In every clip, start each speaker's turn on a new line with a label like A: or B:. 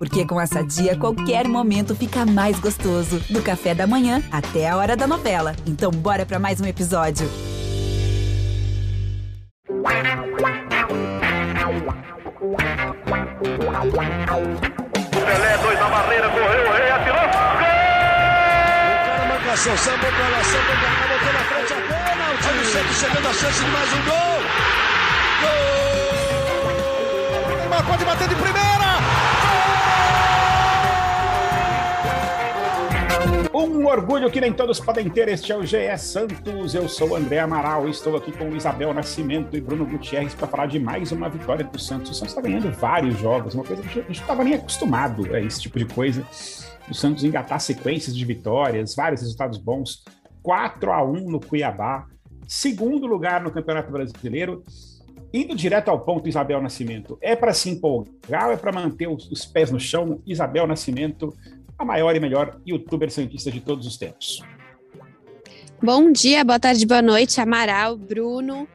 A: Porque com essa dia, qualquer momento fica mais gostoso. Do café da manhã até a hora da novela. Então, bora para mais um episódio.
B: Pelé, dois na barreira, correu, o rei atirou. Gol!
C: O cara marcação, sambou pra lá, sambou pra cá, botou na frente a bola. O time sempre chegando a chance de mais um gol. Gol! Neymar pode bater de primeira.
D: Um orgulho que nem todos podem ter. Este é o GE Santos. Eu sou o André Amaral e estou aqui com Isabel Nascimento e Bruno Gutierrez para falar de mais uma vitória do Santos. O Santos está ganhando vários jogos, uma coisa que a gente não estava nem acostumado a esse tipo de coisa. O Santos engatar sequências de vitórias, vários resultados bons. 4 a 1 no Cuiabá, segundo lugar no Campeonato Brasileiro. Indo direto ao ponto, Isabel Nascimento, é para se empolgar ou é para manter os, os pés no chão? Isabel Nascimento, a maior e melhor youtuber santista de todos os tempos.
E: Bom dia, boa tarde, boa noite, Amaral, Bruno.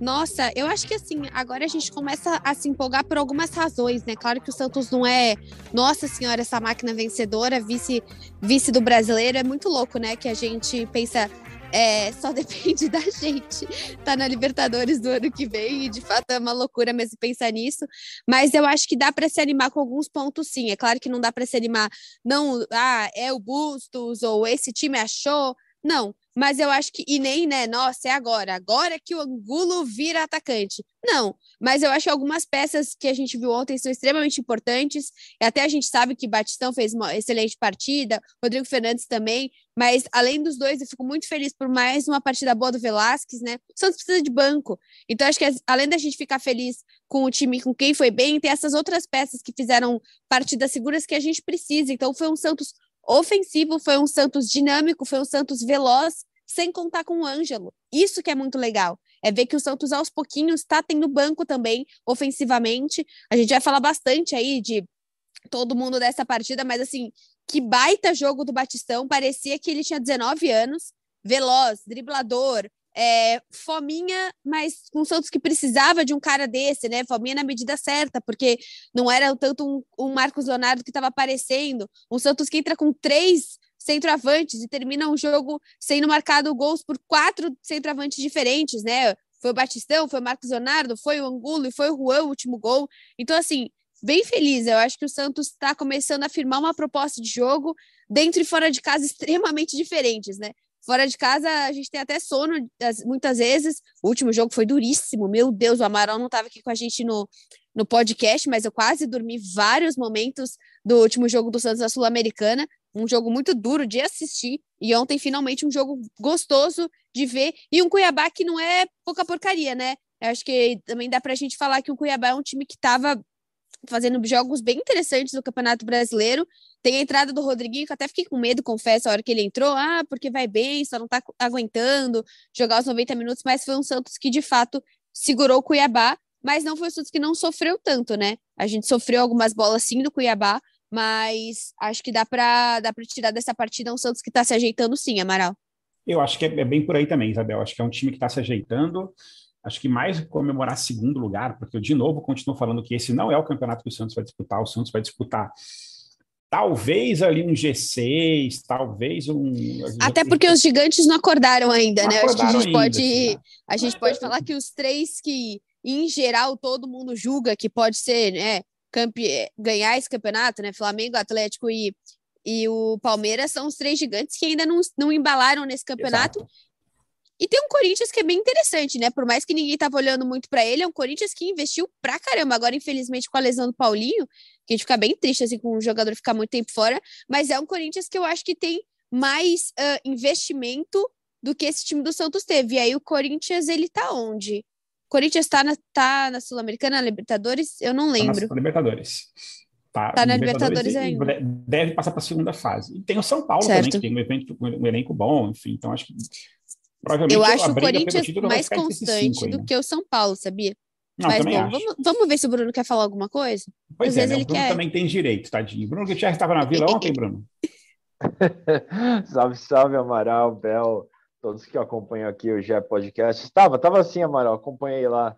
E: Nossa, eu acho que assim, agora a gente começa a se empolgar por algumas razões, né? Claro que o Santos não é, nossa senhora, essa máquina vencedora, vice, vice do brasileiro. É muito louco, né? Que a gente pensa, é, só depende da gente. Tá na Libertadores do ano que vem e de fato é uma loucura mesmo pensar nisso. Mas eu acho que dá para se animar com alguns pontos, sim. É claro que não dá para se animar, não, ah, é o Bustos ou esse time achou. Não, mas eu acho que, e nem, né, nossa, é agora, agora que o Angulo vira atacante. Não, mas eu acho que algumas peças que a gente viu ontem são extremamente importantes, e até a gente sabe que Batistão fez uma excelente partida, Rodrigo Fernandes também, mas além dos dois, eu fico muito feliz por mais uma partida boa do Velasquez, né? O Santos precisa de banco, então acho que além da gente ficar feliz com o time, com quem foi bem, tem essas outras peças que fizeram partidas seguras que a gente precisa, então foi um Santos ofensivo, foi um Santos dinâmico, foi um Santos veloz, sem contar com o Ângelo. Isso que é muito legal. É ver que o Santos aos pouquinhos está tendo banco também ofensivamente. A gente vai falar bastante aí de todo mundo dessa partida, mas assim, que baita jogo do Batistão. Parecia que ele tinha 19 anos, veloz, driblador, é, fominha, mas com o Santos que precisava de um cara desse, né? Fominha na medida certa, porque não era tanto um, um Marcos Leonardo que estava aparecendo, um Santos que entra com três centroavantes e termina um jogo sendo marcado gols por quatro centroavantes diferentes, né? Foi o Batistão, foi o Marcos Leonardo, foi o Angulo e foi o Juan o último gol. Então, assim, bem feliz. Eu acho que o Santos está começando a firmar uma proposta de jogo dentro e fora de casa extremamente diferentes, né? Fora de casa, a gente tem até sono muitas vezes. O último jogo foi duríssimo. Meu Deus, o Amaral não estava aqui com a gente no, no podcast, mas eu quase dormi vários momentos do último jogo do Santos da Sul-Americana. Um jogo muito duro de assistir. E ontem, finalmente, um jogo gostoso de ver. E um Cuiabá que não é pouca porcaria, né? Eu acho que também dá para a gente falar que o Cuiabá é um time que estava fazendo jogos bem interessantes no Campeonato Brasileiro. Tem a entrada do Rodriguinho, que até fiquei com medo, confesso, a hora que ele entrou. Ah, porque vai bem, só não tá aguentando jogar os 90 minutos, mas foi um Santos que, de fato, segurou o Cuiabá, mas não foi o Santos que não sofreu tanto, né? A gente sofreu algumas bolas sim do Cuiabá, mas acho que dá para dá tirar dessa partida um Santos que está se ajeitando sim, Amaral.
D: Eu acho que é, é bem por aí também, Isabel. Acho que é um time que está se ajeitando acho que mais comemorar segundo lugar, porque eu de novo continuo falando que esse não é o campeonato que o Santos vai disputar, o Santos vai disputar talvez ali um G6, talvez um
E: Até porque os gigantes não acordaram ainda, não né? Acordaram acho que a gente ainda, pode assim, a gente pode falar que os três que em geral todo mundo julga que pode ser, né, campe... ganhar esse campeonato, né? Flamengo, Atlético e e o Palmeiras são os três gigantes que ainda não, não embalaram nesse campeonato Exato. E tem um Corinthians que é bem interessante, né? Por mais que ninguém tava olhando muito para ele, é um Corinthians que investiu pra caramba. Agora, infelizmente, com a lesão do Paulinho, que a gente fica bem triste, assim, com o jogador ficar muito tempo fora. Mas é um Corinthians que eu acho que tem mais uh, investimento do que esse time do Santos teve. E aí o Corinthians, ele tá onde? Corinthians tá na, tá na Sul-Americana, na Libertadores? Eu não lembro.
D: Tá na Libertadores.
E: Tá, tá na Libertadores, Libertadores ainda.
D: Deve passar para a segunda fase. E tem o São Paulo certo. também, que tem um, evento, um elenco bom, enfim. Então, acho que
E: eu acho o Corinthians mais constante do que o São Paulo, sabia? Não, Mas bom, vamos, vamos, ver se o Bruno quer falar alguma coisa.
D: Pois Às é, né? ele o Bruno quer... também tem direito, tadinho. Bruno Gutierrez estava na vila ontem, Bruno?
F: salve, salve, Amaral, Bel, todos que acompanham aqui o GE Podcast. Estava, estava assim, Amaral, acompanhei lá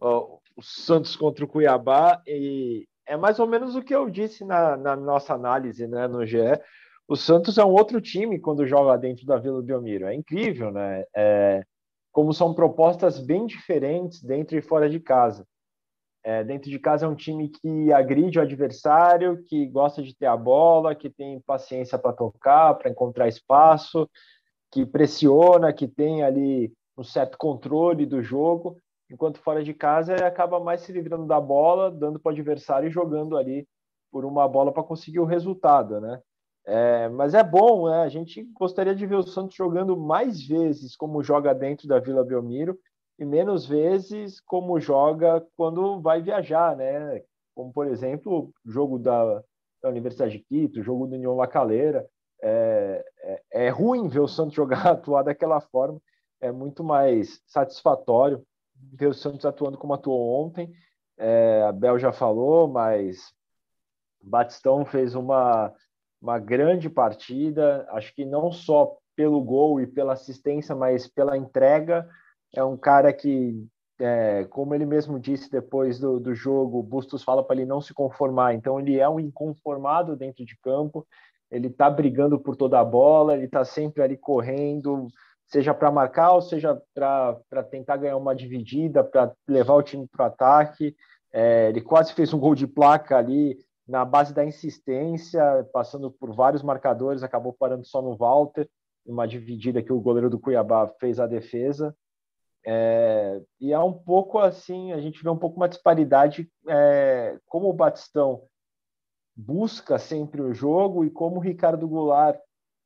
F: ó, o Santos contra o Cuiabá e é mais ou menos o que eu disse na, na nossa análise né, no GE. O Santos é um outro time quando joga dentro da Vila Belmiro. É incrível, né? É, como são propostas bem diferentes dentro e fora de casa. É, dentro de casa é um time que agride o adversário, que gosta de ter a bola, que tem paciência para tocar, para encontrar espaço, que pressiona, que tem ali um certo controle do jogo, enquanto fora de casa ele acaba mais se livrando da bola, dando para o adversário e jogando ali por uma bola para conseguir o resultado, né? É, mas é bom, né? A gente gostaria de ver o Santos jogando mais vezes como joga dentro da Vila Belmiro e menos vezes como joga quando vai viajar, né? Como, por exemplo, o jogo da, da Universidade de Quito, o jogo do União La Calera. É, é, é ruim ver o Santos jogar, atuar daquela forma, é muito mais satisfatório ver o Santos atuando como atuou ontem. É, a Bel já falou, mas Batistão fez uma uma grande partida, acho que não só pelo gol e pela assistência, mas pela entrega. É um cara que, é, como ele mesmo disse depois do, do jogo, Bustos fala para ele não se conformar. Então, ele é um inconformado dentro de campo, ele está brigando por toda a bola, ele está sempre ali correndo, seja para marcar ou seja para tentar ganhar uma dividida, para levar o time para o ataque. É, ele quase fez um gol de placa ali na base da insistência, passando por vários marcadores, acabou parando só no Walter, uma dividida que o goleiro do Cuiabá fez a defesa. É, e é um pouco assim, a gente vê um pouco uma disparidade é, como o Batistão busca sempre o jogo e como o Ricardo Goulart,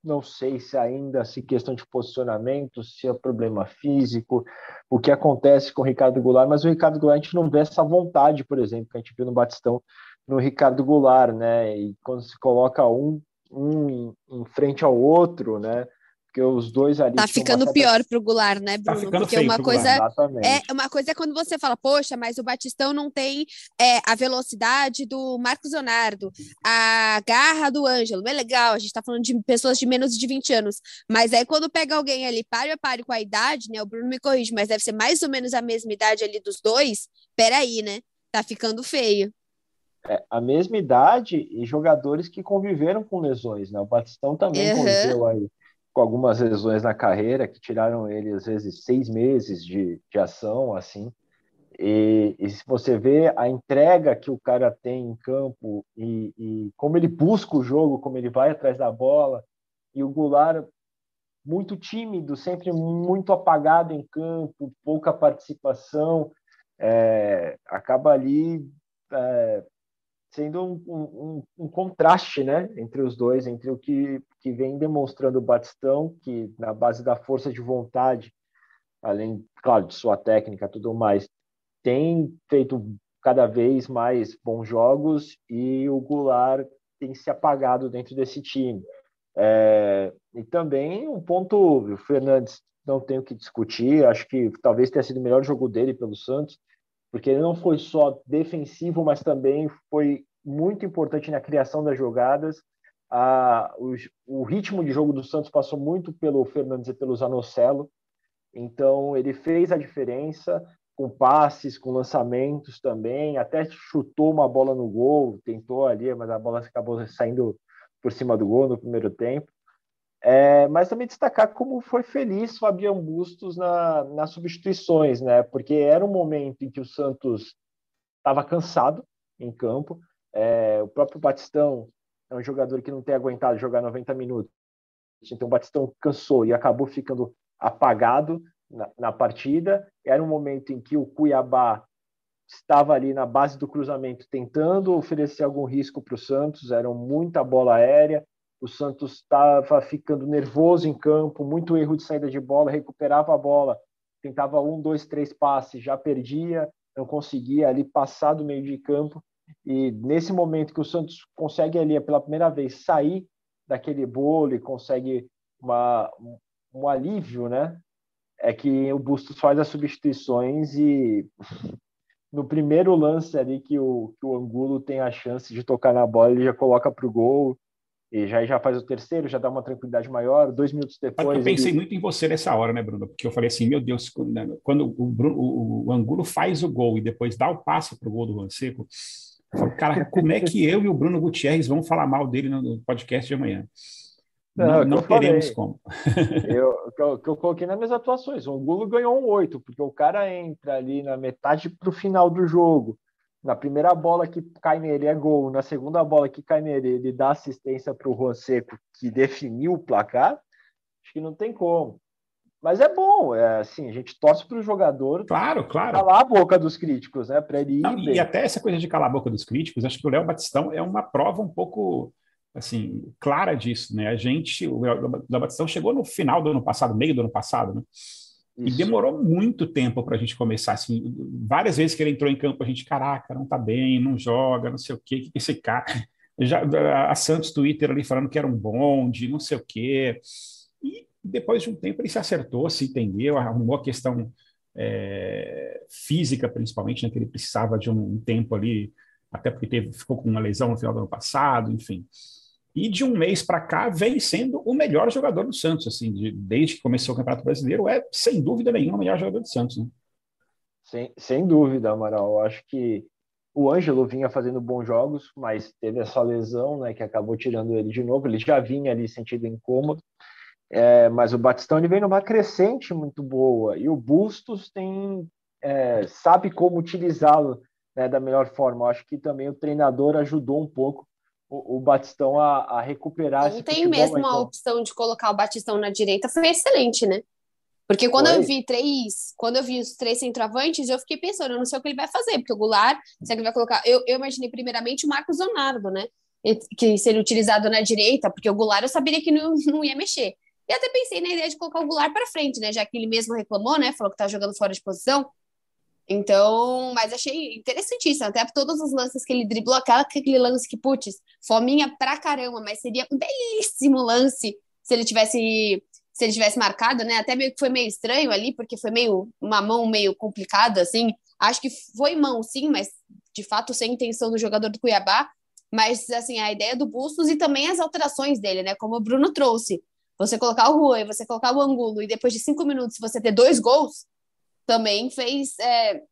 F: não sei se ainda se questão de posicionamento, se é problema físico, o que acontece com o Ricardo Goulart, mas o Ricardo Goulart a gente não vê essa vontade, por exemplo, que a gente viu no Batistão no Ricardo Goulart, né? E quando se coloca um, um em, frente ao outro, né? Porque os dois ali.
E: Tá ficando certa... pior pro Goulart, né,
D: tá
E: Bruno?
D: Tá
E: porque uma coisa é uma coisa é quando você fala, poxa, mas o Batistão não tem é, a velocidade do Marcos Leonardo, a garra do Ângelo. É legal, a gente tá falando de pessoas de menos de 20 anos, mas aí quando pega alguém ali pare a pare com a idade, né? O Bruno me corrige, mas deve ser mais ou menos a mesma idade ali dos dois. Peraí, né? Tá ficando feio
F: é, a mesma idade e jogadores que conviveram com lesões, né? O Batistão também uhum. conviveu aí com algumas lesões na carreira que tiraram ele às vezes seis meses de, de ação, assim. E, e, se você vê a entrega que o cara tem em campo e, e, como ele busca o jogo, como ele vai atrás da bola, e o Goulart muito tímido, sempre muito apagado em campo, pouca participação, é, acaba ali é, sendo um, um, um, contraste né, entre os dois, entre o que, que vem demonstrando o Batistão, que na base da força de vontade, além, claro, de sua técnica tudo mais, tem feito cada vez mais bons jogos e o Goulart tem se apagado dentro desse time. É, e também um ponto, o Fernandes não tenho que discutir, acho que talvez tenha sido o melhor jogo dele pelo Santos, porque ele não foi só defensivo, mas também foi muito importante na criação das jogadas. Ah, o, ritmo de jogo do Santos passou muito pelo Fernandes e pelo Zanocelo, então ele fez a diferença com passes, com lançamentos também, até chutou uma bola no gol, tentou ali, mas a bola acabou saindo por cima do gol no primeiro tempo. É, mas também destacar como foi feliz Fabião Bustos na, nas substituições, né? Porque era um momento em que o Santos estava cansado em campo. É, o próprio Batistão é um jogador que não tem aguentado jogar 90 minutos. Então o Batistão cansou e acabou ficando apagado na, na partida. Era um momento em que o Cuiabá estava ali na base do cruzamento tentando oferecer algum risco para o Santos. Era muita bola aérea o Santos estava ficando nervoso em campo, muito erro de saída de bola, recuperava a bola, tentava um, dois, três passes, já perdia, não conseguia ali passar do meio de campo. E nesse momento que o Santos consegue ali pela primeira vez sair daquele bolo e consegue uma, um alívio, né? É que o Bustos faz as substituições e no primeiro lance ali que o, que o Angulo tem a chance de tocar na bola, ele já coloca para o gol e já, já faz o terceiro, já dá uma tranquilidade maior. Dois minutos depois.
D: Eu pensei ele... muito em você nessa hora, né, Bruno? Porque eu falei assim: meu Deus, quando o, Bruno, o, o Angulo faz o gol e depois dá o passe para o gol do Juan Seco, Cara, como é que eu e o Bruno Gutierrez vamos falar mal dele no podcast de amanhã? Não, não, não teremos como.
F: eu, eu, eu, coloquei nas minhas atuações. O Angulo ganhou um 8, porque o cara entra ali na metade para o final do jogo. Na primeira bola que cai nele é gol. Na segunda bola que cai nele, ele dá assistência para o Juan Seco, que definiu o placar. Acho que não tem como. Mas é bom, é assim, a gente torce para o jogador
D: claro, claro.
F: calar a boca dos críticos, né? Para ele ir
D: Não, E até essa coisa de calar a boca dos críticos, acho que o Léo Batistão é uma prova um pouco assim clara disso, né? A gente, o Léo Batistão chegou no final do ano passado, meio do ano passado, né? Isso. E demorou muito tempo para a gente começar, assim, várias vezes que ele entrou em campo, a gente, caraca, não tá bem, não joga, não sei o quê, que esse cara... Já, a Santos Twitter ali falando que era um bonde, não sei o quê. E depois de um tempo ele se acertou, se entendeu, arrumou a questão é, física, principalmente, né, que ele precisava de um, um tempo ali, até porque teve, ficou com uma lesão no final do ano passado, enfim. E de um mês para cá vem sendo o melhor jogador do Santos, assim, de, desde que começou o Campeonato Brasileiro, é sem dúvida nenhuma o melhor jogador do Santos. Né?
F: Sem, sem dúvida, Amaral. Eu acho que o Ângelo vinha fazendo bons jogos, mas teve essa lesão, né, que acabou tirando ele de novo. Ele já vinha ali sentido incômodo. É, mas o Batistão ele vem numa crescente muito boa e o Bustos tem é, sabe como utilizá-lo né, da melhor forma. Eu acho que também o treinador ajudou um pouco o, o Batistão a, a recuperar.
E: Não tem mesmo então. a opção de colocar o Batistão na direita, foi excelente, né? Porque quando Foi. eu vi três, quando eu vi os três centroavantes, eu fiquei pensando, eu não sei o que ele vai fazer, porque o Goulart, será que ele vai colocar? Eu, eu imaginei primeiramente o Marcos Leonardo, né? Que seria utilizado na direita, porque o Goulart eu saberia que não, não ia mexer. E até pensei na ideia de colocar o Goulart para frente, né? Já que ele mesmo reclamou, né? Falou que tá jogando fora de posição. Então, mas achei interessantíssimo, até todos os lances que ele driblou, aquela, aquele lance que, putz, fominha pra caramba, mas seria um belíssimo lance se ele tivesse se ele tivesse marcado, né? Até meio que foi meio estranho ali, porque foi meio uma mão meio complicada, assim. Acho que foi mão, sim, mas de fato sem intenção do jogador do Cuiabá. Mas, assim, a ideia do Bustos e também as alterações dele, né? Como o Bruno trouxe você colocar o Rui, você colocar o Angulo e depois de cinco minutos você ter dois gols, também fez. É,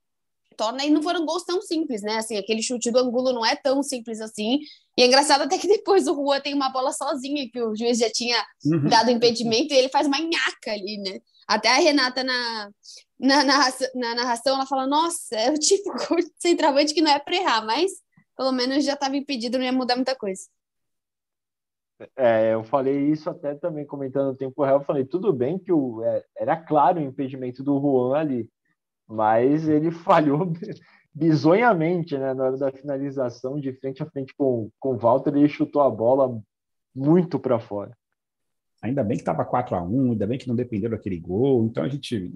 E: torna e não foram gols tão simples, né? Assim, aquele chute do Angulo não é tão simples assim. E é engraçado até que depois o Rua tem uma bola sozinha, que o juiz já tinha uhum. dado impedimento, e ele faz uma nhaca ali, né? Até a Renata na, na, na, na narração, ela fala: Nossa, é o tipo de centroavante que não é para errar, mas pelo menos já estava impedido, não ia mudar muita coisa.
F: É, eu falei isso até também comentando no tempo real. Eu falei, tudo bem que o, é, era claro o impedimento do Juan ali, mas ele falhou bizonhamente né, na hora da finalização, de frente a frente com, com o Walter, ele chutou a bola muito para fora.
D: Ainda bem que estava 4 a 1 ainda bem que não dependeu daquele gol. Então a gente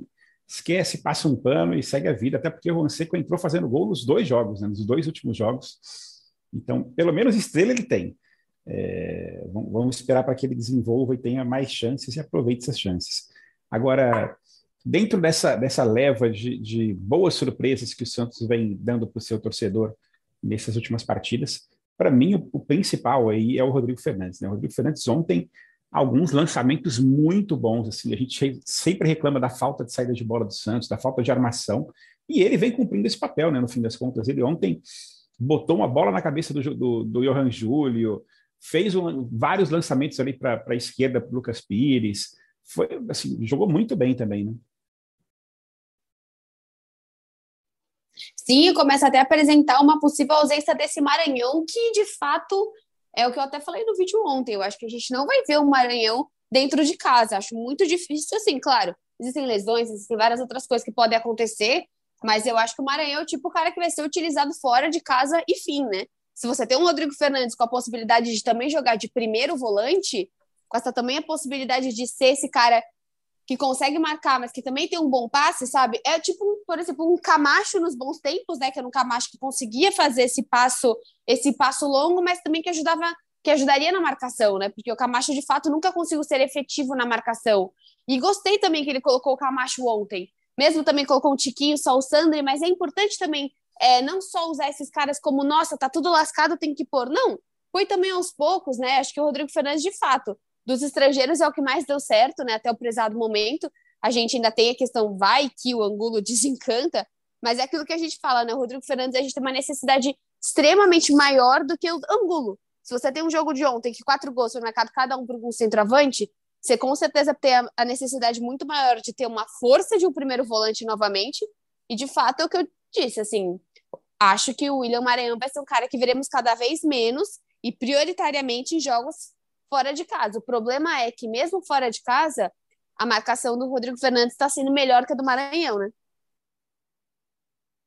D: esquece, passa um pano e segue a vida, até porque o Juan Seco entrou fazendo gol nos dois jogos, né, nos dois últimos jogos. Então, pelo menos estrela ele tem. É, vamos esperar para que ele desenvolva e tenha mais chances e aproveite essas chances. Agora, dentro dessa, dessa leva de, de boas surpresas que o Santos vem dando para o seu torcedor nessas últimas partidas, para mim o, o, principal aí é o Rodrigo Fernandes. Né? O Rodrigo Fernandes ontem alguns lançamentos muito bons. Assim, a gente sempre reclama da falta de saída de bola do Santos, da falta de armação, e ele vem cumprindo esse papel, né? No fim das contas, ele ontem botou uma bola na cabeça do, do, do Johan Júlio, fez um, vários lançamentos ali para a esquerda para Lucas Pires. Foi, assim, jogou muito bem também, né?
E: Sim, começa até a apresentar uma possível ausência desse Maranhão, que de fato é o que eu até falei no vídeo ontem. Eu acho que a gente não vai ver o Maranhão dentro de casa. Acho muito difícil, assim, claro. Existem lesões, existem várias outras coisas que podem acontecer, mas eu acho que o Maranhão é o tipo cara que vai ser utilizado fora de casa e fim, né? Se você tem um Rodrigo Fernandes com a possibilidade de também jogar de primeiro volante, com essa também a possibilidade de ser esse cara que consegue marcar, mas que também tem um bom passe, sabe? É tipo, por exemplo, um Camacho nos bons tempos, né? Que era um Camacho que conseguia fazer esse passo, esse passo longo, mas também que ajudava, que ajudaria na marcação, né? Porque o Camacho de fato nunca conseguiu ser efetivo na marcação. E gostei também que ele colocou o Camacho ontem. Mesmo também colocou um Tiquinho, só o Sandri, mas é importante também é, não só usar esses caras como, nossa, tá tudo lascado, tem que pôr. Não, foi também aos poucos, né? Acho que o Rodrigo Fernandes, de fato, dos estrangeiros é o que mais deu certo, né? Até o prezado momento. A gente ainda tem a questão, vai que o Angulo desencanta, mas é aquilo que a gente fala, né? O Rodrigo Fernandes, a gente tem uma necessidade extremamente maior do que o Angulo. Se você tem um jogo de ontem que quatro gols foi marcado cada um por um centroavante, você com certeza tem a necessidade muito maior de ter uma força de um primeiro volante novamente. E de fato é o que eu disse, assim, acho que o William Maranhão vai ser um cara que veremos cada vez menos e prioritariamente em jogos fora de casa. O problema é que mesmo fora de casa, a marcação do Rodrigo Fernandes está sendo melhor que a do Maranhão, né?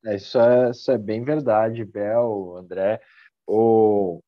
F: É, isso, é, isso é bem verdade, Bel, André. O,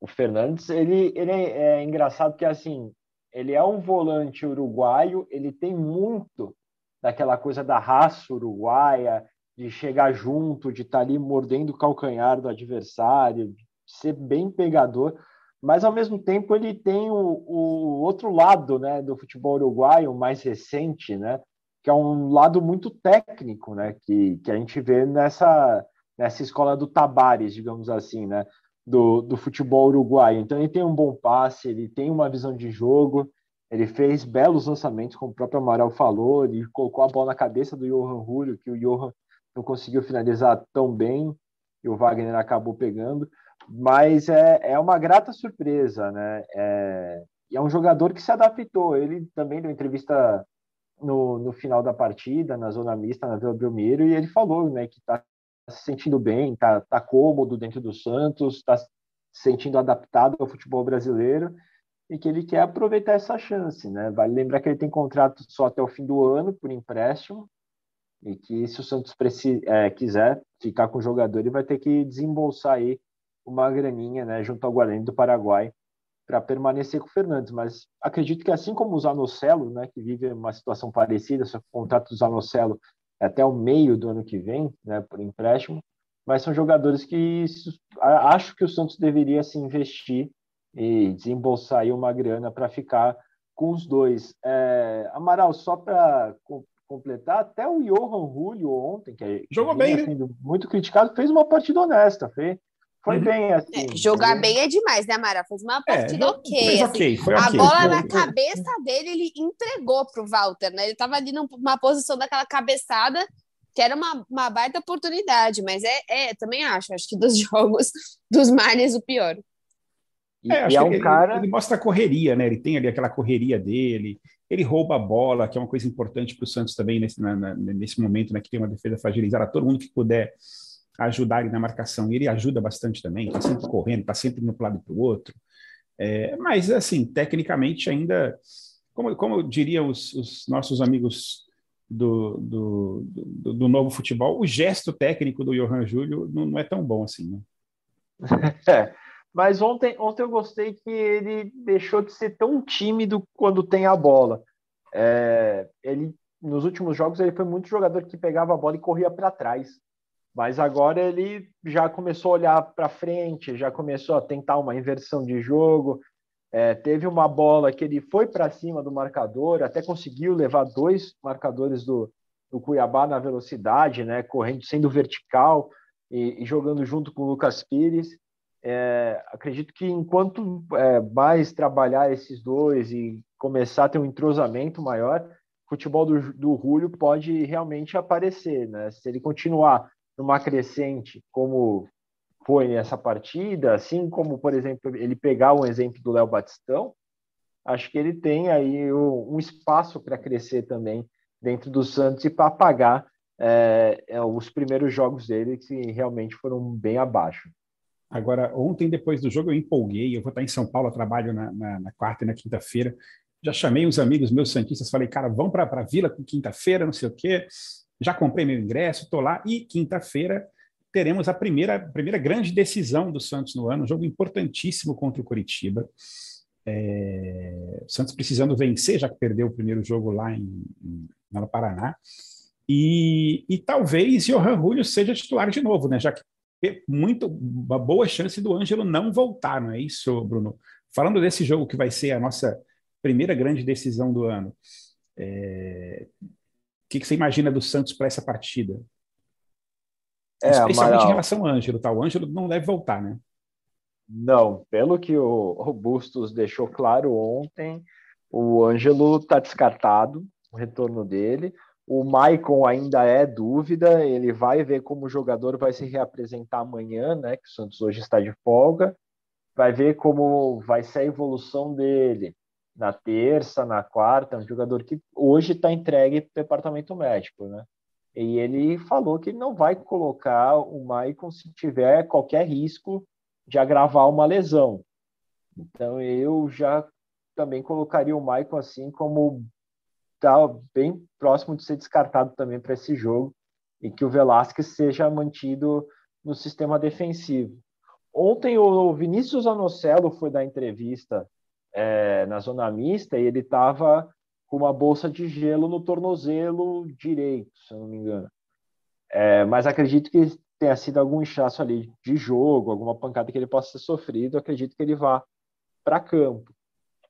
F: o Fernandes, ele, ele é, é engraçado que, assim, ele é um volante uruguaio, ele tem muito daquela coisa da raça uruguaia, de chegar junto, de estar tá ali mordendo o calcanhar do adversário, de ser bem pegador, mas ao mesmo tempo ele tem o, o outro lado né, do futebol uruguaio mais recente, né, que é um lado muito técnico, né, que, que a gente vê nessa, nessa escola do Tabares, digamos assim, né, do, do futebol uruguaio. Então ele tem um bom passe, ele tem uma visão de jogo, ele fez belos lançamentos, como o próprio Amaral falou, ele colocou a bola na cabeça do Johan Julio, que o Johan não conseguiu finalizar tão bem, e o Wagner acabou pegando, mas é, é uma grata surpresa, né? É, é um jogador que se adaptou. Ele também deu entrevista no, no final da partida, na zona mista, na Vila Belmiro, e ele falou né, que está se sentindo bem, está tá cômodo dentro do Santos, está se sentindo adaptado ao futebol brasileiro e que ele quer aproveitar essa chance, né? Vale lembrar que ele tem contrato só até o fim do ano por empréstimo e que se o Santos é, quiser ficar com o jogador, ele vai ter que desembolsar aí uma graninha, né, junto ao Guarani do Paraguai para permanecer com o Fernandes, mas acredito que assim como o Zanocelo, né, que vive uma situação parecida, só que o contrato do Zanocelo é até o meio do ano que vem, né, por empréstimo, mas são jogadores que acho que o Santos deveria se investir e desembolsar aí uma grana para ficar com os dois. É, Amaral, só para completar, até o Johan Julio ontem, que é
D: jogou bem, né?
F: muito criticado, fez uma partida honesta, fez, foi uhum. bem, assim.
E: É, jogar bem é demais, né, Mara? Fez uma é, partida
D: é,
E: ok.
D: Assim. foi
E: a
D: okay.
E: bola na cabeça dele, ele entregou pro Walter, né? Ele tava ali numa posição daquela cabeçada, que era uma, uma baita oportunidade, mas é, é, também acho, acho que dos jogos dos Mares o pior.
D: E, é, e é um ele, cara... ele mostra a correria, né? Ele tem ali aquela correria dele, ele rouba a bola, que é uma coisa importante para o Santos também nesse, na, na, nesse momento, né? Que tem uma defesa fragilizada, todo mundo que puder ajudar ele na marcação. E ele ajuda bastante também, está sempre correndo, está sempre para lado para o outro. É, mas, assim, tecnicamente ainda, como, como diriam os, os nossos amigos do, do, do, do, novo futebol, o gesto técnico do Johan Júlio não, não é tão bom assim, né?
F: É, mas ontem, ontem eu gostei que ele deixou de ser tão tímido quando tem a bola. É, ele nos últimos jogos ele foi muito jogador que pegava a bola e corria para trás. Mas agora ele já começou a olhar para frente, já começou a tentar uma inversão de jogo. É, teve uma bola que ele foi para cima do marcador, até conseguiu levar dois marcadores do, do Cuiabá na velocidade, né, correndo, sendo vertical e, e jogando junto com o Lucas Pires. É, acredito que enquanto é, mais trabalhar esses dois e começar a ter um entrosamento maior, o futebol do, do Julio pode realmente aparecer. Né? Se ele continuar numa crescente, como foi nessa partida, assim como, por exemplo, ele pegar um exemplo do Léo Batistão, acho que ele tem aí um espaço para crescer também dentro do Santos e para apagar é, é, os primeiros jogos dele que realmente foram bem abaixo.
D: Agora, ontem, depois do jogo, eu empolguei. Eu vou estar em São Paulo, trabalho na, na, na quarta e na quinta-feira. Já chamei uns amigos meus santistas, falei, cara, vão para a Vila com quinta-feira, não sei o quê já comprei meu ingresso, estou lá, e quinta-feira teremos a primeira, primeira grande decisão do Santos no ano, um jogo importantíssimo contra o Curitiba. É, o Santos precisando vencer, já que perdeu o primeiro jogo lá em, em no Paraná. E, e talvez Johan Julio seja titular de novo, né? Já que muito uma boa chance do Ângelo não voltar, não é isso, Bruno? Falando desse jogo que vai ser a nossa primeira grande decisão do ano, é, que, que você imagina do Santos para essa partida? É, Especialmente Amaral. em relação ao Ângelo, tá? O Ângelo não deve voltar, né?
F: Não, pelo que o, o Bustos deixou claro ontem, o Ângelo está descartado, o retorno dele. O Maicon ainda é dúvida, ele vai ver como o jogador vai se reapresentar amanhã, né? Que o Santos hoje está de folga. Vai ver como vai ser a evolução dele na terça, na quarta. Um jogador que hoje está entregue para o departamento médico, né? E ele falou que não vai colocar o Maicon se tiver qualquer risco de agravar uma lesão. Então eu já também colocaria o Maicon assim como tá bem próximo de ser descartado também para esse jogo e que o Velasquez seja mantido no sistema defensivo. Ontem o Vinícius Anocelo foi dar entrevista é, na zona mista e ele estava com uma bolsa de gelo no tornozelo direito, se eu não me engano. É, mas acredito que tenha sido algum inchaço ali de jogo, alguma pancada que ele possa ter sofrido. Acredito que ele vá para campo.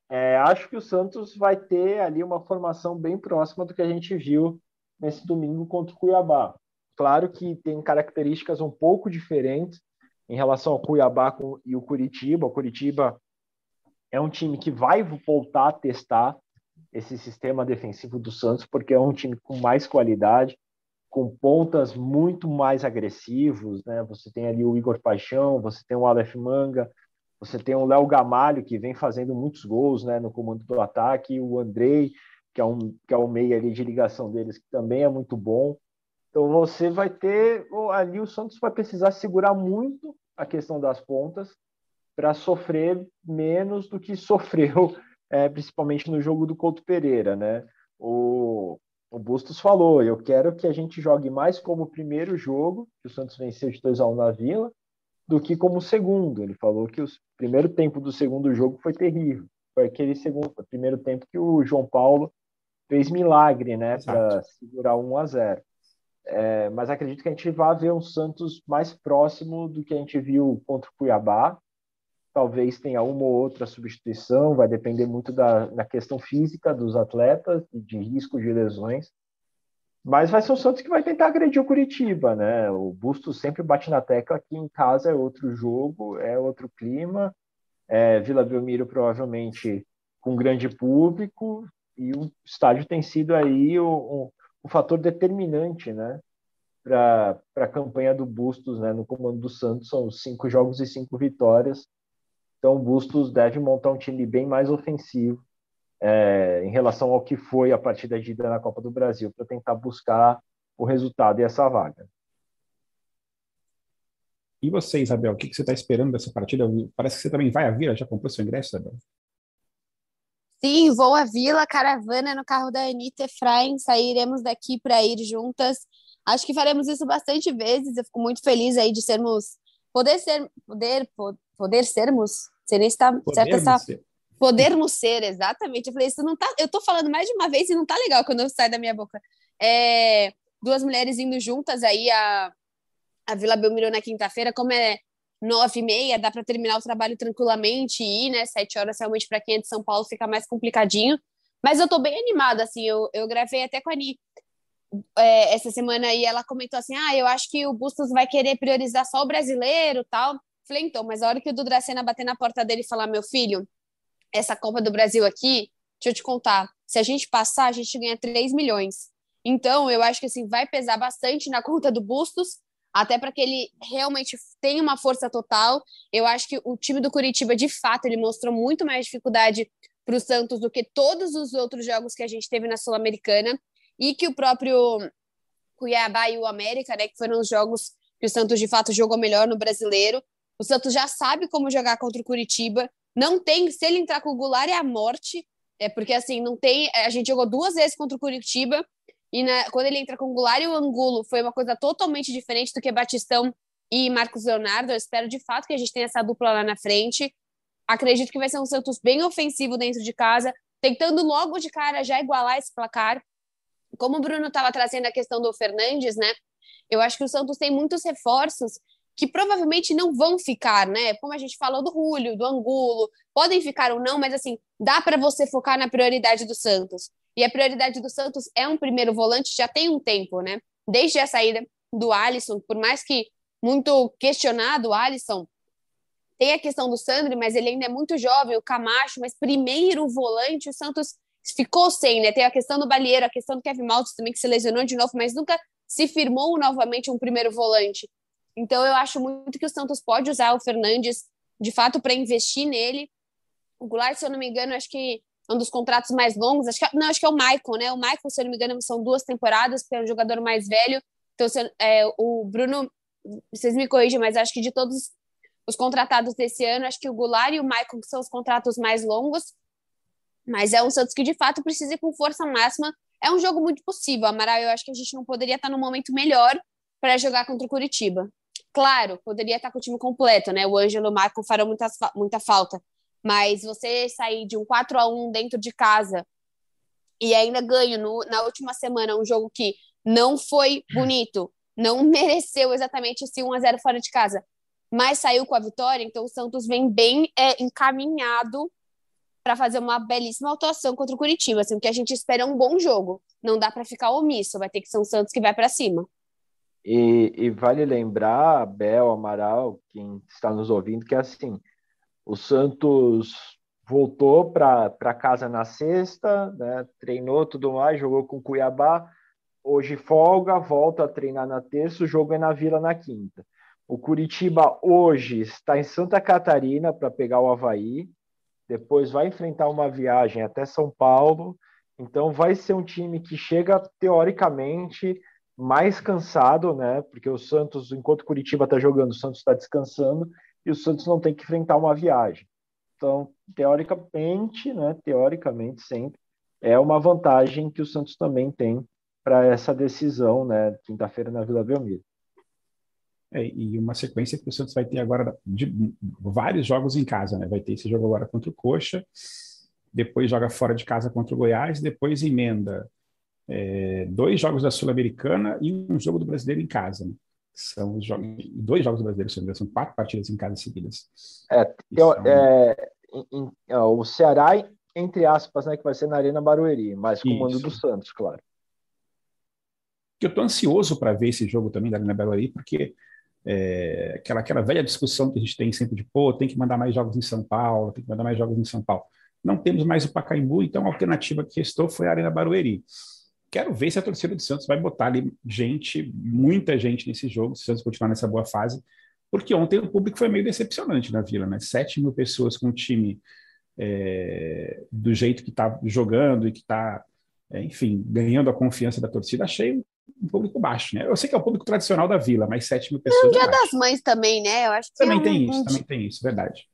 F: É, acho que o Santos vai ter ali uma formação bem próxima do que a gente viu nesse domingo contra o Cuiabá. Claro que tem características um pouco diferentes em relação ao Cuiabá e o Curitiba. O Curitiba é um time que vai voltar a testar esse sistema defensivo do Santos, porque é um time com mais qualidade, com pontas muito mais agressivos, né? Você tem ali o Igor Paixão, você tem o Aleph Manga, você tem o Léo Gamalho, que vem fazendo muitos gols né, no comando do ataque, o Andrei, que é, um, que é o meio ali de ligação deles, que também é muito bom. Então você vai ter. Ali o Santos vai precisar segurar muito a questão das pontas para sofrer menos do que sofreu, é, principalmente no jogo do Couto Pereira. Né? O, o Bustos falou: eu quero que a gente jogue mais como o primeiro jogo, que o Santos venceu de 2 a 1 na Vila, do que como segundo. Ele falou que o primeiro tempo do segundo jogo foi terrível. Foi aquele segundo, primeiro tempo que o João Paulo fez milagre, né, para segurar 1 a 0. É, mas acredito que a gente vai ver um Santos mais próximo do que a gente viu contra o Cuiabá. Talvez tenha uma ou outra substituição, vai depender muito da, da questão física dos atletas, de risco de lesões. Mas vai ser o Santos que vai tentar agredir o Curitiba, né? O Busto sempre bate na tecla que em casa é outro jogo, é outro clima. É, Vila Belmiro provavelmente com grande público e o estádio tem sido aí o, o, o fator determinante, né? Para a campanha do Bustos, né? No comando do Santos são cinco jogos e cinco vitórias. Então o Bustos deve montar um time bem mais ofensivo é, em relação ao que foi a partida de ida na Copa do Brasil, para tentar buscar o resultado e essa vaga.
D: E você, Isabel, o que, você está esperando dessa partida? Parece que você também vai à Vila, já comprou seu ingresso, Isabel?
E: Sim, vou à Vila, caravana no carro da Anitta Efraim, sairemos daqui para ir juntas. Acho que faremos isso bastante vezes, eu fico muito feliz aí de sermos, poder ser, poder, poder sermos, se nem está certa essa... Ser Podermos ser, exatamente. Eu falei, isso não tá. Eu tô falando mais de uma vez e não tá legal quando sai da minha boca. É, duas mulheres indo juntas aí a, a Vila Belmiro na quinta-feira, como é nove e meia, dá para terminar o trabalho tranquilamente e ir, né? Sete horas realmente para quem é de São Paulo fica mais complicadinho. Mas eu tô bem animada, assim. Eu, eu gravei até com a Ani é, essa semana e ela comentou assim: ah, eu acho que o Bustos vai querer priorizar só o brasileiro tal. Falei, então, mas a hora que o Dudracena bater na porta dele e falar, meu filho, essa Copa do Brasil aqui, deixa eu te contar, se a gente passar, a gente ganha 3 milhões. Então, eu acho que assim vai pesar bastante na conta do Bustos, até para que ele realmente tenha uma força total. Eu acho que o time do Curitiba, de fato, ele mostrou muito mais dificuldade para o Santos do que todos os outros jogos que a gente teve na Sul-Americana e que o próprio Cuiabá e o América, né, que foram os jogos que o Santos de fato jogou melhor no Brasileiro. O Santos já sabe como jogar contra o Curitiba, não tem, se ele entrar com o Goulart é a morte, é porque assim, não tem. A gente jogou duas vezes contra o Curitiba, e na, quando ele entra com o Goulart e o Angulo, foi uma coisa totalmente diferente do que Batistão e Marcos Leonardo. Eu espero de fato que a gente tenha essa dupla lá na frente. Acredito que vai ser um Santos bem ofensivo dentro de casa, tentando logo de cara já igualar esse placar. Como o Bruno estava trazendo a questão do Fernandes, né? Eu acho que o Santos tem muitos reforços que provavelmente não vão ficar, né? Como a gente falou do Rúlio, do Angulo, podem ficar ou não, mas assim, dá para você focar na prioridade do Santos. E a prioridade do Santos é um primeiro volante já tem um tempo, né? Desde a saída do Alisson, por mais que muito questionado o Alisson, tem a questão do Sandri, mas ele ainda é muito jovem, o Camacho, mas primeiro volante, o Santos ficou sem, né? Tem a questão do Balieiro, a questão do Kevin Maltz também, que se lesionou de novo, mas nunca se firmou novamente um primeiro volante. Então eu acho muito que o Santos pode usar o Fernandes de fato para investir nele. O Goulart, se eu não me engano, acho que é um dos contratos mais longos, acho que, não, acho que é o Michael, né? O Michael, se eu não me engano, são duas temporadas, porque é um jogador mais velho. Então, se, é, o Bruno, vocês me corrigem, mas acho que de todos os contratados desse ano, acho que o Goulart e o Michael são os contratos mais longos. Mas é um Santos que de fato precisa ir com força máxima. É um jogo muito possível, Amaral. Eu acho que a gente não poderia estar no momento melhor para jogar contra o Curitiba. Claro, poderia estar com o time completo, né? O Ângelo e o Marco farão muita, muita falta. Mas você sair de um 4 a 1 dentro de casa e ainda ganho no, na última semana um jogo que não foi bonito, não mereceu exatamente esse 1 a 0 fora de casa, mas saiu com a vitória, então o Santos vem bem é, encaminhado para fazer uma belíssima atuação contra o Curitiba, assim, que a gente espera um bom jogo. Não dá para ficar omisso, vai ter que ser um Santos que vai para cima.
F: E, e, vale lembrar, Bel, Amaral, quem está nos ouvindo, que assim, o Santos voltou para casa na sexta, né, treinou tudo mais, jogou com Cuiabá, hoje folga, volta a treinar na terça, o jogo é na Vila na quinta. O Curitiba hoje está em Santa Catarina para pegar o Havaí, depois vai enfrentar uma viagem até São Paulo. Então vai ser um time que chega teoricamente mais cansado, né? Porque o Santos, enquanto Curitiba está jogando, o Santos está descansando e o Santos não tem que enfrentar uma viagem. Então, teoricamente, né? Teoricamente sempre é uma vantagem que o Santos também tem para essa decisão, né? Quinta-feira na Vila Belmiro.
D: É, e uma sequência que o Santos vai ter agora de vários jogos em casa, né? Vai ter esse jogo agora contra o Coxa, depois joga fora de casa contra o Goiás, depois emenda é, dois jogos da Sul-Americana e um jogo do Brasileiro em casa. Né? São os jogos, dois jogos do Brasileiro, são quatro partidas em casa seguidas.
F: É, eu, são... é em, em, o Ceará, entre aspas, né, que vai ser na Arena Barueri, mas com o mando do Santos, claro.
D: Eu estou ansioso para ver esse jogo também da Arena Barueri, porque é, aquela, aquela velha discussão que a gente tem sempre de, pô, tem que mandar mais jogos em São Paulo, tem que mandar mais jogos em São Paulo. Não temos mais o Pacaembu, então a alternativa que restou foi a Arena Barueri. Quero ver se a torcida do Santos vai botar ali gente, muita gente nesse jogo, se o Santos continuar nessa boa fase, porque ontem o público foi meio decepcionante na Vila, né? 7 mil pessoas com o time é, do jeito que está jogando e que está, é, enfim, ganhando a confiança da torcida, achei um público baixo, né? Eu sei que é o público tradicional da Vila, mas 7 mil pessoas. É
E: o Dia das Mães também, né? Eu acho que
D: também
E: é um,
D: tem isso,
E: um
D: também tem isso, verdade.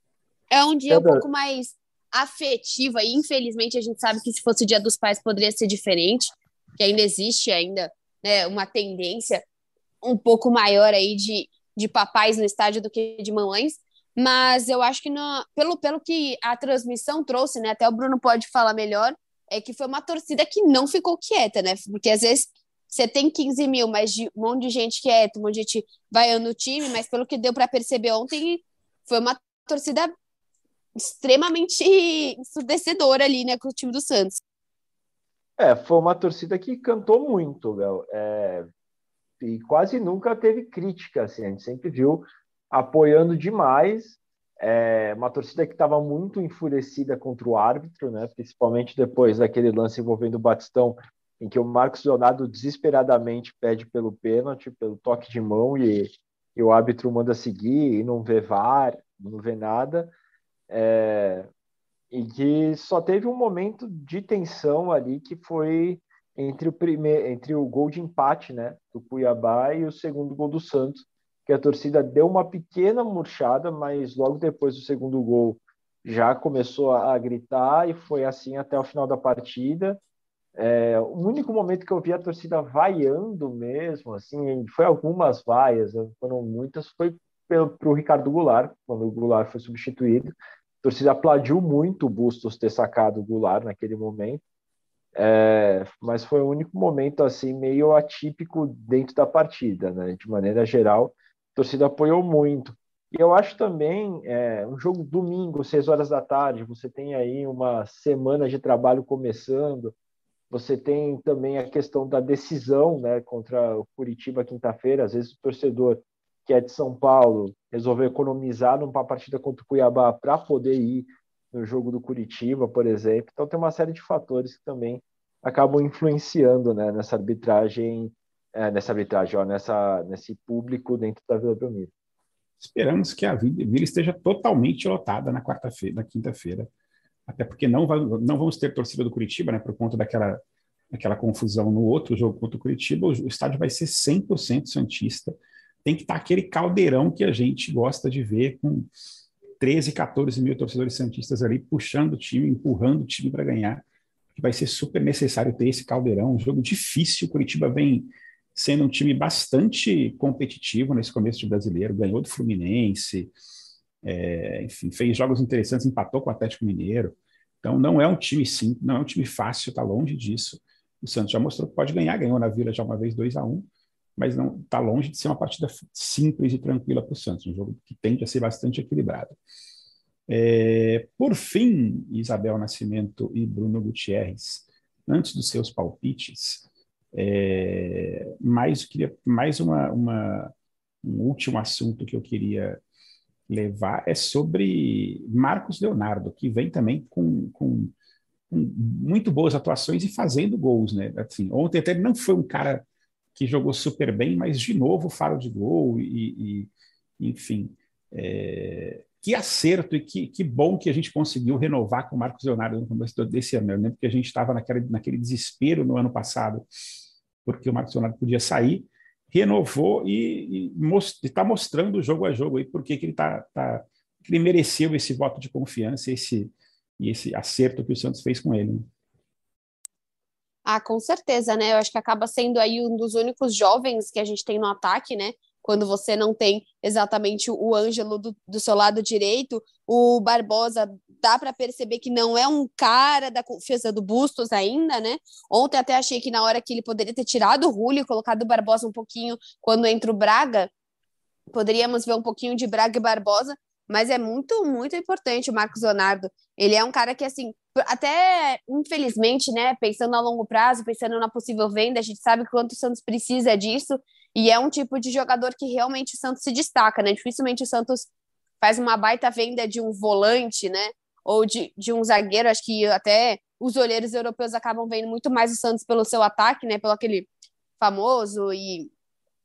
E: É um dia um pouco mais afetivo, e infelizmente a gente sabe que se fosse o Dia dos Pais poderia ser diferente, que ainda existe ainda né, uma tendência um pouco maior aí de, de papais no estádio do que de mamães, mas eu acho que no, pelo, pelo que a transmissão trouxe, né, até o Bruno pode falar melhor, é que foi uma torcida que não ficou quieta, né? Porque às vezes você tem 15 mil, mas de, um monte de gente quieta, um monte de gente vaiando o time, mas pelo que deu para perceber ontem, foi uma torcida extremamente ensurdecedora ali, né, com o time do Santos.
F: É, foi uma torcida que cantou muito, Léo. É, e quase nunca teve crítica, assim, a gente sempre viu apoiando demais. É, uma torcida que estava muito enfurecida contra o árbitro, né, principalmente depois daquele lance envolvendo o Batistão em que o Marcos Leonardo desesperadamente pede pelo pênalti, pelo toque de mão, e, e o árbitro manda seguir, e não vê VAR, não vê nada, é, e que só teve um momento de tensão ali que foi entre o primeiro, entre o gol de empate, né, do Cuiabá e o segundo gol do Santos, que a torcida deu uma pequena murchada, mas logo depois do segundo gol já começou a, gritar e foi assim até o final da partida. É, o único momento que eu vi a torcida vaiando mesmo, assim, foi algumas vaias, né, foram muitas, foi para o Ricardo Goulart, quando o Goulart foi substituído. A torcida aplaudiu muito o Bustos ter sacado o Goulart naquele momento, é, mas foi o único momento assim meio atípico dentro da partida, né? De maneira geral, a torcida apoiou muito. E eu acho também é, um jogo domingo, seis horas da tarde, você tem aí uma semana de trabalho começando, você tem também a questão da decisão né, contra o Curitiba quinta-feira. Às vezes o torcedor que é de São Paulo resolveu economizar numa partida contra o Cuiabá para poder ir no jogo do Curitiba, por exemplo. Então tem uma série de fatores que também acabam influenciando né, nessa arbitragem, é, nessa arbitragem, ó, nessa, nesse público dentro da Vila Belmiro.
D: Esperamos que a Vila esteja totalmente lotada na quarta-feira, na quinta-feira, até porque não, vai, não vamos ter torcida do Curitiba, né, por conta daquela, daquela confusão no outro jogo contra o Curitiba, o, estádio vai ser 100% santista, tem que estar aquele caldeirão que a gente gosta de ver com 13, 14 mil torcedores santistas ali puxando o time, empurrando o time para ganhar vai ser super necessário ter esse caldeirão, um jogo difícil. O Curitiba vem sendo um time bastante competitivo nesse começo de brasileiro, ganhou do Fluminense, é, enfim, fez jogos interessantes, empatou com o Atlético Mineiro. Então não é um time simples, não é um time fácil, está longe disso. O Santos já mostrou que pode ganhar, ganhou na Vila já uma vez 2 a 1 um, mas não está longe de ser uma partida simples e tranquila para o Santos, um jogo que tende a ser bastante equilibrado. É, por fim, Isabel Nascimento e Bruno Gutierrez, antes dos seus palpites, é, mais, queria, mais uma, uma, um último assunto que eu queria levar é sobre Marcos Leonardo, que vem também com, com, com muito boas atuações e fazendo gols, né? Assim, ontem até não foi um cara que jogou super bem, mas de novo faro de gol e, e enfim, é, que acerto e que, que bom que a gente conseguiu renovar com o Marcos Leonardo no começo desse ano. Eu lembro que a gente estava naquele desespero no ano passado, porque o Marcos Leonardo podia sair, renovou e está mostrando jogo a jogo aí porque que ele tá, tá, ele mereceu esse voto de confiança esse, e esse acerto que o Santos fez com ele. Né?
E: Ah, com certeza, né? Eu acho que acaba sendo aí um dos únicos jovens que a gente tem no ataque, né? quando você não tem exatamente o Ângelo do, do seu lado direito, o Barbosa dá para perceber que não é um cara da confiança do Bustos ainda, né? Ontem até achei que na hora que ele poderia ter tirado o Rúlio, colocado o Barbosa um pouquinho quando entra o Braga, poderíamos ver um pouquinho de Braga e Barbosa, mas é muito, muito importante o Marcos Leonardo. Ele é um cara que, assim, até infelizmente, né, pensando a longo prazo, pensando na possível venda, a gente sabe quanto o Santos precisa disso, e é um tipo de jogador que realmente o Santos se destaca, né? Dificilmente o Santos faz uma baita venda de um volante, né? Ou de, de um zagueiro. Acho que até os olheiros europeus acabam vendo muito mais o Santos pelo seu ataque, né? Pelo aquele famoso e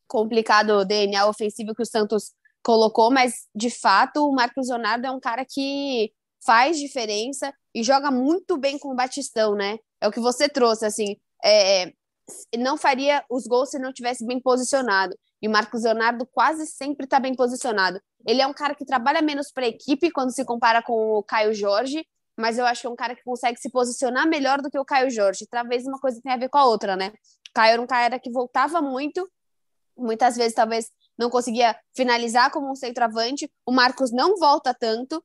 E: complicado DNA ofensivo que o Santos colocou, mas de fato o Marcos Leonardo é um cara que faz diferença e joga muito bem com o Batistão, né? É o que você trouxe, assim. É, não faria os gols se não tivesse bem posicionado. E o Marcos Leonardo quase sempre está bem posicionado. Ele é um cara que trabalha menos para a equipe quando se compara com o Caio Jorge, mas eu acho que é um cara que consegue se posicionar melhor do que o Caio Jorge. Talvez uma coisa tenha a ver com a outra, né? O Caio era um cara que voltava muito, muitas vezes talvez não conseguia finalizar como um centroavante. O Marcos não volta tanto,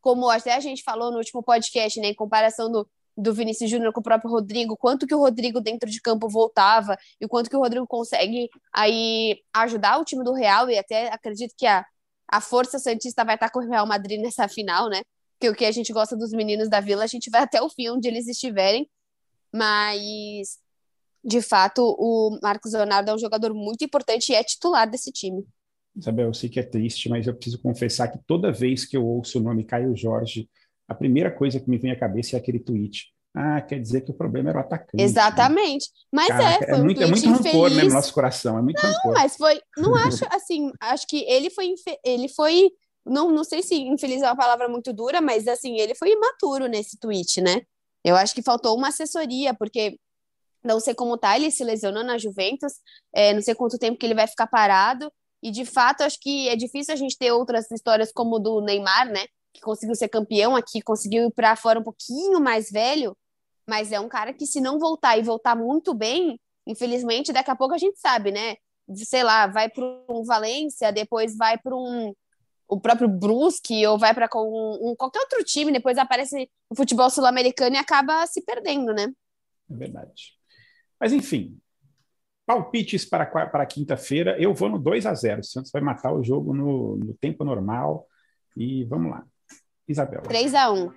E: como até a gente falou no último podcast, né? Em comparação do do Vinícius Júnior com o próprio Rodrigo, quanto que o Rodrigo dentro de campo voltava e quanto que o Rodrigo consegue aí ajudar o time do Real e até acredito que a, a força santista vai estar com o Real Madrid nessa final, né? Que o que a gente gosta dos meninos da Vila, a gente vai até o fim onde eles estiverem. Mas de fato, o Marcos Leonardo é um jogador muito importante e é titular desse time.
D: Isabel, eu sei que é triste, mas eu preciso confessar que toda vez que eu ouço o nome Caio Jorge, a primeira coisa que me vem à cabeça é aquele tweet. Ah, quer dizer que o problema era o atacante.
E: Né? Exatamente. Né? Mas
D: Cara,
E: é, foi
D: é muito,
E: um
D: é muito rancor né, no nosso coração. É muito
E: não,
D: rancor.
E: mas foi. Não acho assim. Acho que ele foi. Ele foi. Não, não sei se infeliz é uma palavra muito dura, mas assim, ele foi imaturo nesse tweet, né? Eu acho que faltou uma assessoria, porque não sei como tá, ele se lesionou na Juventus, é, não sei quanto tempo que ele vai ficar parado, e de fato acho que é difícil a gente ter outras histórias como do Neymar, né? que conseguiu ser campeão aqui, conseguiu ir para fora um pouquinho mais velho, mas é um cara que se não voltar e voltar muito bem, infelizmente, daqui a pouco a gente sabe, né? Sei lá, vai para um Valência, depois vai para um o próprio Brusque ou vai para um, um, qualquer outro time, depois aparece no futebol sul-americano e acaba se perdendo, né?
D: É verdade. Mas enfim, palpites para, para quinta-feira, eu vou no 2 a 0 O Santos vai matar o jogo no, no tempo normal e vamos lá. Isabel.
E: 3x1.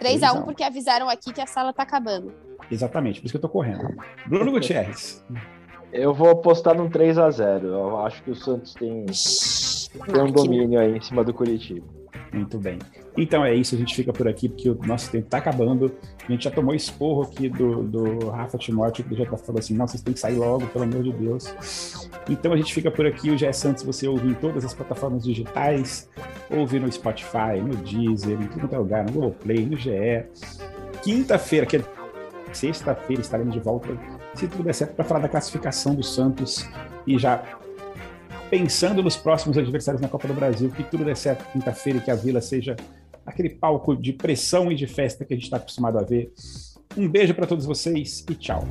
E: 3x1 porque avisaram aqui que a sala tá acabando.
D: Exatamente, por isso que eu tô correndo. Bruno Gutierrez.
F: Eu vou apostar num 3x0. Eu acho que o Santos tem, tem um domínio aí em cima do Curitiba.
D: Muito bem. Então é isso, a gente fica por aqui, porque o nosso tempo está acabando. A gente já tomou esporro aqui do, do Rafa Timóteo, que já tá falou assim: não, vocês têm que sair logo, pelo amor de Deus. Então a gente fica por aqui. O GE Santos você ouve em todas as plataformas digitais, ouve no Spotify, no Deezer, em todo lugar, no Google Play, no GE. Quinta-feira, que é sexta-feira, estaremos de volta, se tudo der certo, para falar da classificação do Santos e já pensando nos próximos adversários na Copa do Brasil, que tudo dê certo quinta-feira e que a Vila seja aquele palco de pressão e de festa que a gente está acostumado a ver. Um beijo para todos vocês e tchau.